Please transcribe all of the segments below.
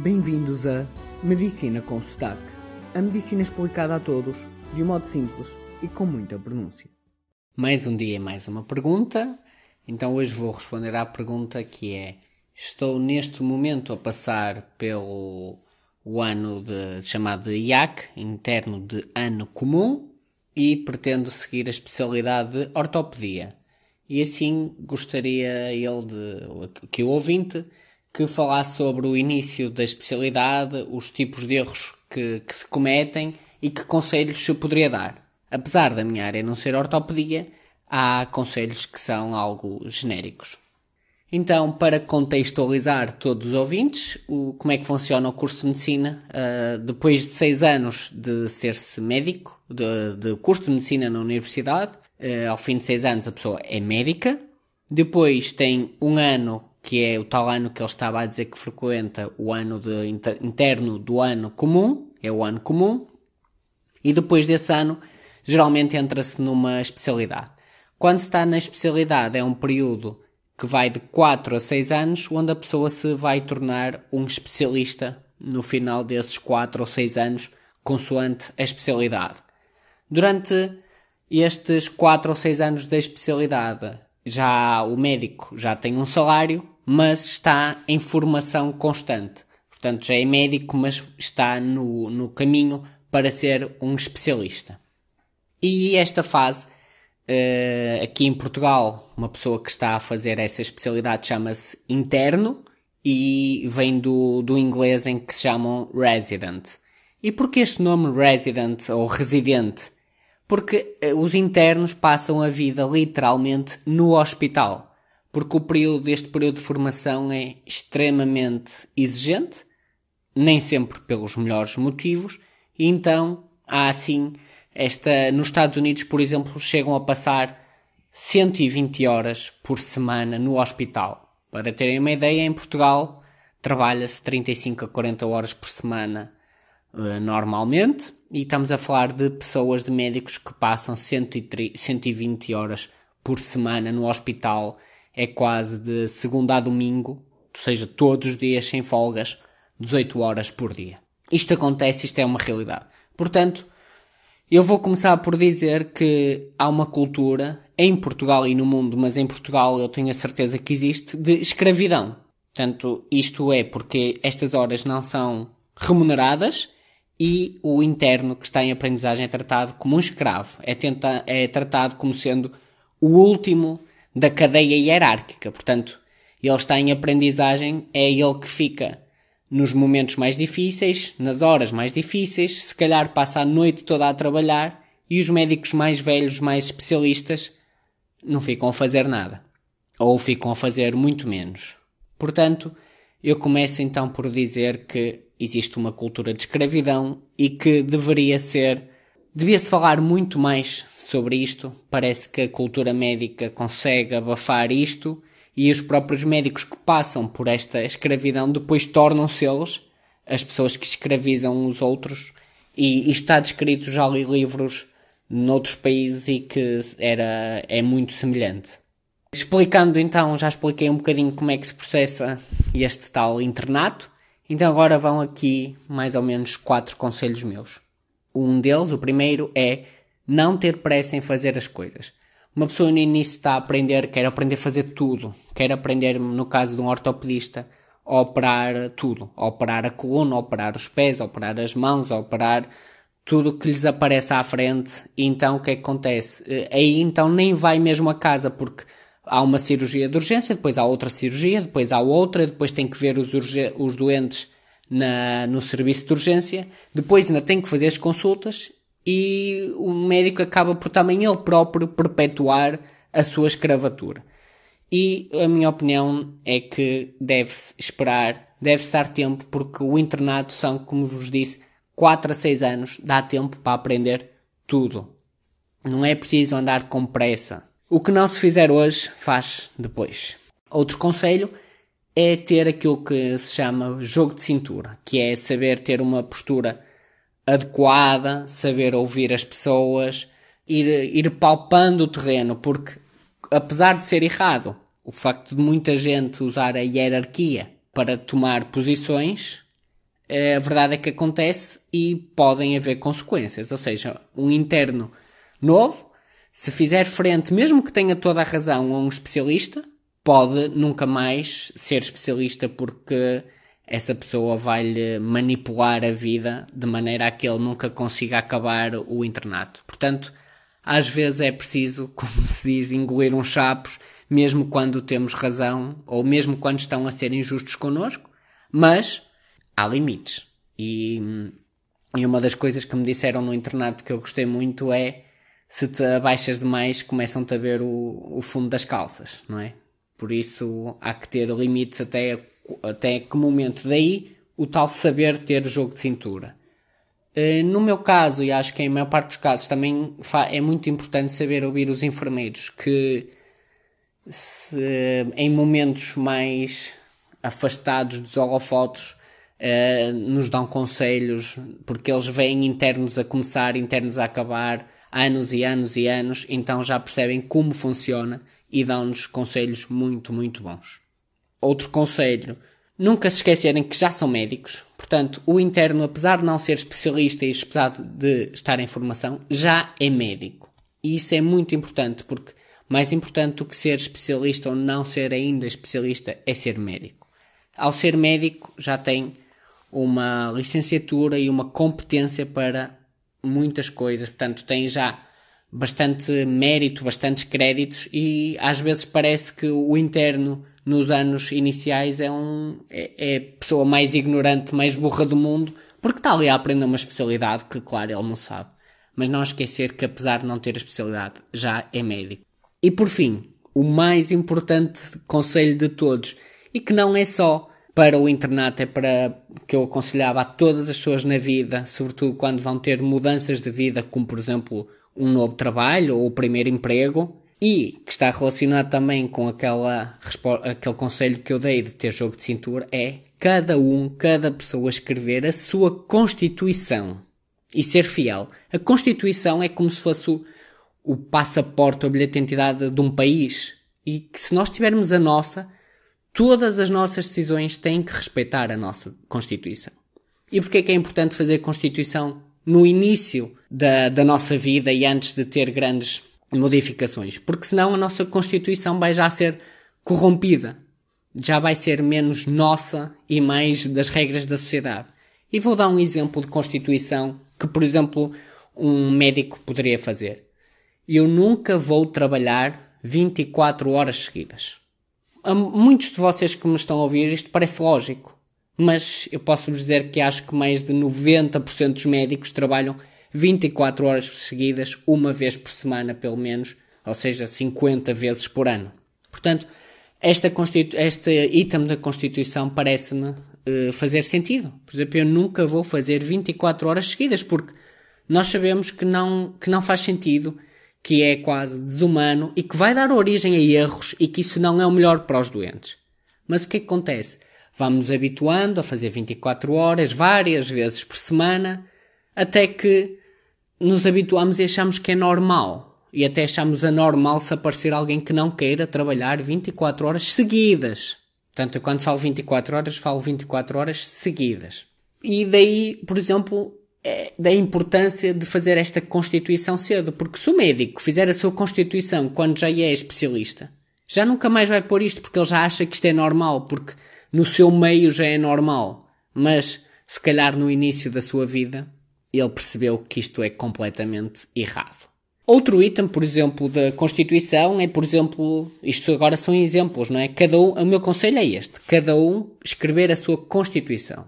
Bem-vindos a Medicina com Sotaque. A medicina explicada a todos, de um modo simples e com muita pronúncia. Mais um dia mais uma pergunta. Então hoje vou responder à pergunta que é: Estou neste momento a passar pelo o ano de, chamado IAC, interno de ano comum, e pretendo seguir a especialidade de ortopedia. E assim gostaria ele de que o ouvinte que falasse sobre o início da especialidade, os tipos de erros que, que se cometem e que conselhos se poderia dar. Apesar da minha área não ser ortopedia, há conselhos que são algo genéricos. Então, para contextualizar todos os ouvintes, o, como é que funciona o curso de medicina? Uh, depois de seis anos de ser-se médico, de, de, curso de medicina na universidade, uh, ao fim de seis anos a pessoa é médica. Depois tem um ano que é o tal ano que ele estava a dizer que frequenta o ano de inter, interno do ano comum, é o ano comum, e depois desse ano geralmente entra-se numa especialidade. Quando se está na especialidade é um período que vai de 4 a 6 anos, onde a pessoa se vai tornar um especialista no final desses 4 ou 6 anos, consoante a especialidade. Durante estes 4 ou 6 anos da especialidade, já o médico já tem um salário, mas está em formação constante. Portanto, já é médico, mas está no, no caminho para ser um especialista. E esta fase, uh, aqui em Portugal, uma pessoa que está a fazer essa especialidade chama-se interno e vem do, do inglês em que se chamam resident. E porquê este nome resident ou residente? Porque uh, os internos passam a vida literalmente no hospital porque o período deste período de formação é extremamente exigente, nem sempre pelos melhores motivos, e então há assim esta nos Estados Unidos, por exemplo, chegam a passar 120 horas por semana no hospital. Para terem uma ideia, em Portugal trabalha-se 35 a 40 horas por semana uh, normalmente, e estamos a falar de pessoas, de médicos que passam 120 horas por semana no hospital é quase de segunda a domingo, ou seja, todos os dias sem folgas, 18 horas por dia. Isto acontece, isto é uma realidade. Portanto, eu vou começar por dizer que há uma cultura em Portugal e no mundo, mas em Portugal eu tenho a certeza que existe, de escravidão. Portanto, isto é porque estas horas não são remuneradas e o interno que está em aprendizagem é tratado como um escravo. É, tenta, é tratado como sendo o último da cadeia hierárquica. Portanto, ele está em aprendizagem, é ele que fica nos momentos mais difíceis, nas horas mais difíceis, se calhar passa a noite toda a trabalhar e os médicos mais velhos, mais especialistas, não ficam a fazer nada. Ou ficam a fazer muito menos. Portanto, eu começo então por dizer que existe uma cultura de escravidão e que deveria ser, devia-se falar muito mais sobre isto. Parece que a cultura médica consegue abafar isto e os próprios médicos que passam por esta escravidão depois tornam-se eles as pessoas que escravizam os outros. E isto está descrito, já li livros noutros países e que era, é muito semelhante. Explicando então, já expliquei um bocadinho como é que se processa este tal internato. Então agora vão aqui mais ou menos quatro conselhos meus. Um deles, o primeiro, é não ter pressa em fazer as coisas. Uma pessoa no início está a aprender, quer aprender a fazer tudo, quer aprender, no caso de um ortopedista, a operar tudo, a operar a coluna, a operar os pés, a operar as mãos, a operar tudo que lhes aparece à frente. E então o que é que acontece? Eh, aí então nem vai mesmo a casa porque há uma cirurgia de urgência, depois há outra cirurgia, depois há outra, depois tem que ver os, os doentes na, no serviço de urgência, depois ainda tem que fazer as consultas e o médico acaba por também ele próprio perpetuar a sua escravatura. E a minha opinião é que deve-se esperar, deve-se dar tempo, porque o internato são, como vos disse, 4 a 6 anos, dá tempo para aprender tudo. Não é preciso andar com pressa. O que não se fizer hoje, faz depois. Outro conselho é ter aquilo que se chama jogo de cintura, que é saber ter uma postura adequada, saber ouvir as pessoas, ir, ir palpando o terreno, porque apesar de ser errado, o facto de muita gente usar a hierarquia para tomar posições a verdade é que acontece e podem haver consequências. Ou seja, um interno novo, se fizer frente, mesmo que tenha toda a razão a um especialista, pode nunca mais ser especialista porque essa pessoa vai-lhe manipular a vida de maneira a que ele nunca consiga acabar o internato. Portanto, às vezes é preciso, como se diz, engolir uns chapos, mesmo quando temos razão ou mesmo quando estão a ser injustos connosco, mas há limites. E, e uma das coisas que me disseram no internato que eu gostei muito é se te abaixas demais começam-te a ver o, o fundo das calças, não é? Por isso há que ter limites até até que momento. Daí o tal saber ter jogo de cintura. Eh, no meu caso, e acho que em maior parte dos casos também é muito importante saber ouvir os enfermeiros que se, em momentos mais afastados dos holofotos eh, nos dão conselhos porque eles veem internos a começar, internos a acabar, anos e anos e anos, então já percebem como funciona e dão-nos conselhos muito, muito bons. Outro conselho: nunca se esquecerem que já são médicos. Portanto, o interno, apesar de não ser especialista e apesar de estar em formação, já é médico. E isso é muito importante porque mais importante do que ser especialista ou não ser ainda especialista é ser médico. Ao ser médico, já tem uma licenciatura e uma competência para muitas coisas. Portanto, tem já bastante mérito, bastantes créditos e às vezes parece que o interno nos anos iniciais é, um, é, é, a pessoa mais ignorante, mais burra do mundo, porque está ali a aprender uma especialidade que, claro, ele não sabe. Mas não esquecer que, apesar de não ter a especialidade, já é médico. E por fim, o mais importante conselho de todos, e que não é só para o internato, é para que eu aconselhava a todas as pessoas na vida, sobretudo quando vão ter mudanças de vida, como por exemplo um novo trabalho ou o primeiro emprego, e que está relacionado também com aquela, aquele conselho que eu dei de ter jogo de cintura, é cada um, cada pessoa escrever a sua Constituição e ser fiel. A Constituição é como se fosse o, o passaporte ou bilhete de identidade de um país e que se nós tivermos a nossa, todas as nossas decisões têm que respeitar a nossa Constituição. E porquê é que é importante fazer a Constituição no início da, da nossa vida e antes de ter grandes modificações, porque senão a nossa Constituição vai já ser corrompida, já vai ser menos nossa e mais das regras da sociedade. E vou dar um exemplo de Constituição que, por exemplo, um médico poderia fazer. Eu nunca vou trabalhar 24 horas seguidas. A muitos de vocês que me estão a ouvir isto parece lógico, mas eu posso dizer que acho que mais de 90% dos médicos trabalham 24 horas seguidas, uma vez por semana pelo menos, ou seja, 50 vezes por ano. Portanto, esta este item da Constituição parece-me uh, fazer sentido. Por exemplo, eu nunca vou fazer 24 horas seguidas, porque nós sabemos que não, que não faz sentido, que é quase desumano e que vai dar origem a erros e que isso não é o melhor para os doentes. Mas o que, é que acontece? Vamos nos habituando a fazer 24 horas, várias vezes por semana, até que nos habituamos e achamos que é normal. E até achamos anormal se aparecer alguém que não queira trabalhar 24 horas seguidas. Portanto, quando falo 24 horas, falo 24 horas seguidas. E daí, por exemplo, é da importância de fazer esta constituição cedo. Porque se o médico fizer a sua constituição quando já é especialista, já nunca mais vai pôr isto porque ele já acha que isto é normal, porque no seu meio já é normal. Mas, se calhar no início da sua vida, ele percebeu que isto é completamente errado. Outro item, por exemplo, da Constituição é, por exemplo, isto agora são exemplos, não é? Cada um, o meu conselho é este: cada um escrever a sua Constituição.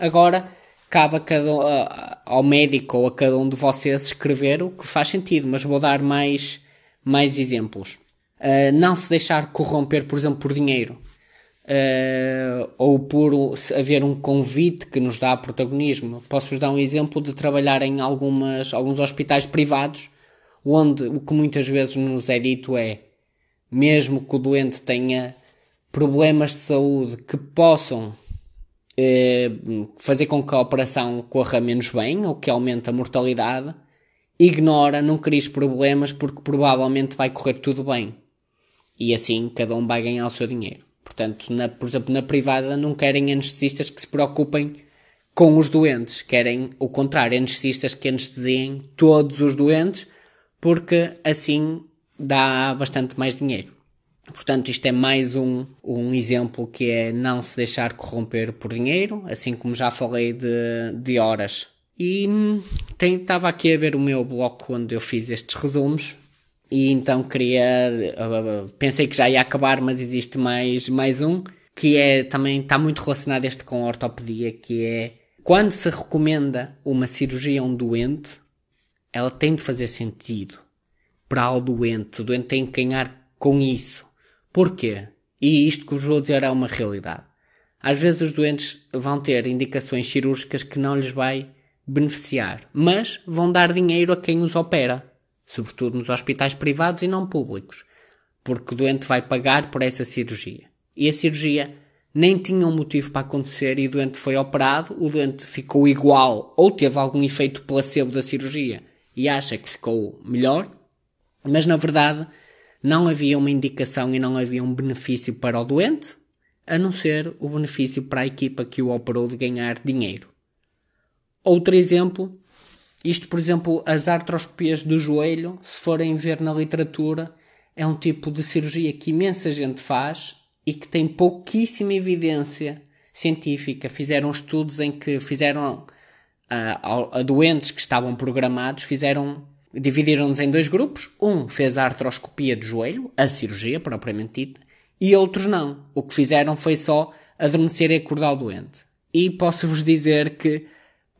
Agora, cabe a cada, ao médico ou a cada um de vocês escrever o que faz sentido, mas vou dar mais, mais exemplos. Uh, não se deixar corromper, por exemplo, por dinheiro uh, ou por haver um convite que nos dá protagonismo. Posso-vos dar um exemplo de trabalhar em algumas, alguns hospitais privados, onde o que muitas vezes nos é dito é, mesmo que o doente tenha problemas de saúde que possam uh, fazer com que a operação corra menos bem ou que aumente a mortalidade, ignora, não crie problemas porque provavelmente vai correr tudo bem. E assim cada um vai ganhar o seu dinheiro. Portanto, na, por exemplo, na privada não querem anestesistas que se preocupem com os doentes. Querem o contrário, anestesistas que anestesiem todos os doentes, porque assim dá bastante mais dinheiro. Portanto, isto é mais um, um exemplo que é não se deixar corromper por dinheiro, assim como já falei de, de horas. E estava aqui a ver o meu bloco onde eu fiz estes resumos e então queria. Uh, pensei que já ia acabar, mas existe mais, mais um que é também está muito relacionado este com a ortopedia, que é quando se recomenda uma cirurgia a um doente, ela tem de fazer sentido para o doente. O doente tem que ganhar com isso. Porquê? E isto que vos vou dizer é uma realidade. Às vezes os doentes vão ter indicações cirúrgicas que não lhes vai beneficiar, mas vão dar dinheiro a quem os opera, sobretudo nos hospitais privados e não públicos, porque o doente vai pagar por essa cirurgia. E a cirurgia nem tinha um motivo para acontecer e o doente foi operado, o doente ficou igual ou teve algum efeito placebo da cirurgia e acha que ficou melhor, mas na verdade não havia uma indicação e não havia um benefício para o doente, a não ser o benefício para a equipa que o operou de ganhar dinheiro. Outro exemplo, isto por exemplo, as artroscopias do joelho, se forem ver na literatura, é um tipo de cirurgia que imensa gente faz e que tem pouquíssima evidência científica. Fizeram estudos em que fizeram a, a doentes que estavam programados, fizeram dividiram-nos em dois grupos. Um fez a artroscopia do joelho, a cirurgia propriamente dita, e outros não. O que fizeram foi só adormecer e acordar o doente. E posso-vos dizer que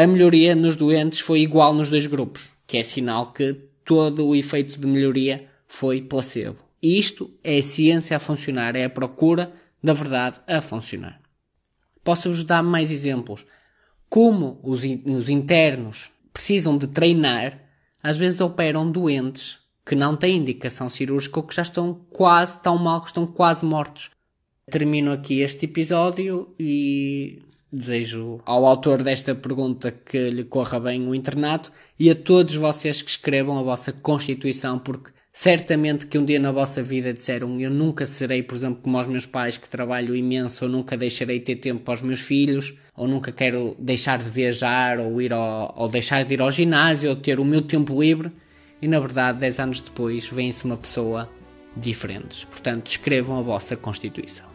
a melhoria nos doentes foi igual nos dois grupos, que é sinal que todo o efeito de melhoria foi placebo. Isto é a ciência a funcionar, é a procura da verdade a funcionar. Posso-vos dar mais exemplos. Como os, os internos precisam de treinar, às vezes operam doentes que não têm indicação cirúrgica ou que já estão quase tão mal que estão quase mortos. Termino aqui este episódio e desejo ao autor desta pergunta que lhe corra bem o internato e a todos vocês que escrevam a vossa Constituição, porque Certamente que um dia na vossa vida disseram eu nunca serei, por exemplo, como os meus pais que trabalho imenso, ou nunca deixarei de ter tempo para os meus filhos, ou nunca quero deixar de viajar, ou ir ao, ou deixar de ir ao ginásio, ou ter o meu tempo livre. E na verdade, 10 anos depois, vem-se uma pessoa diferente. Portanto, escrevam a vossa Constituição.